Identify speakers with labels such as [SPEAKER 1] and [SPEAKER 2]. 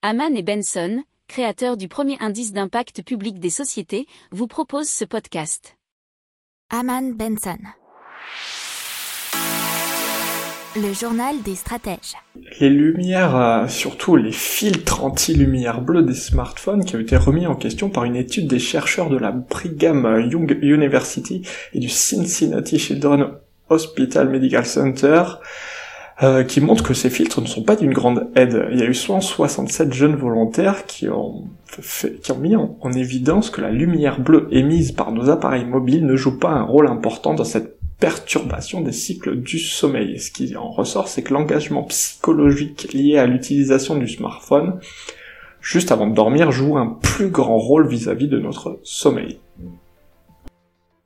[SPEAKER 1] Haman et Benson, créateurs du premier indice d'impact public des sociétés, vous proposent ce podcast.
[SPEAKER 2] Haman Benson. Le journal des stratèges.
[SPEAKER 3] Les lumières, euh, surtout les filtres anti-lumière bleue des smartphones qui ont été remis en question par une étude des chercheurs de la Brigham Young University et du Cincinnati Children's Hospital Medical Center, euh, qui montre que ces filtres ne sont pas d'une grande aide. Il y a eu 167 jeunes volontaires qui ont, fait, qui ont mis en, en évidence que la lumière bleue émise par nos appareils mobiles ne joue pas un rôle important dans cette perturbation des cycles du sommeil. Et ce qui en ressort, c'est que l'engagement psychologique lié à l'utilisation du smartphone juste avant de dormir joue un plus grand rôle vis-à-vis -vis de notre sommeil.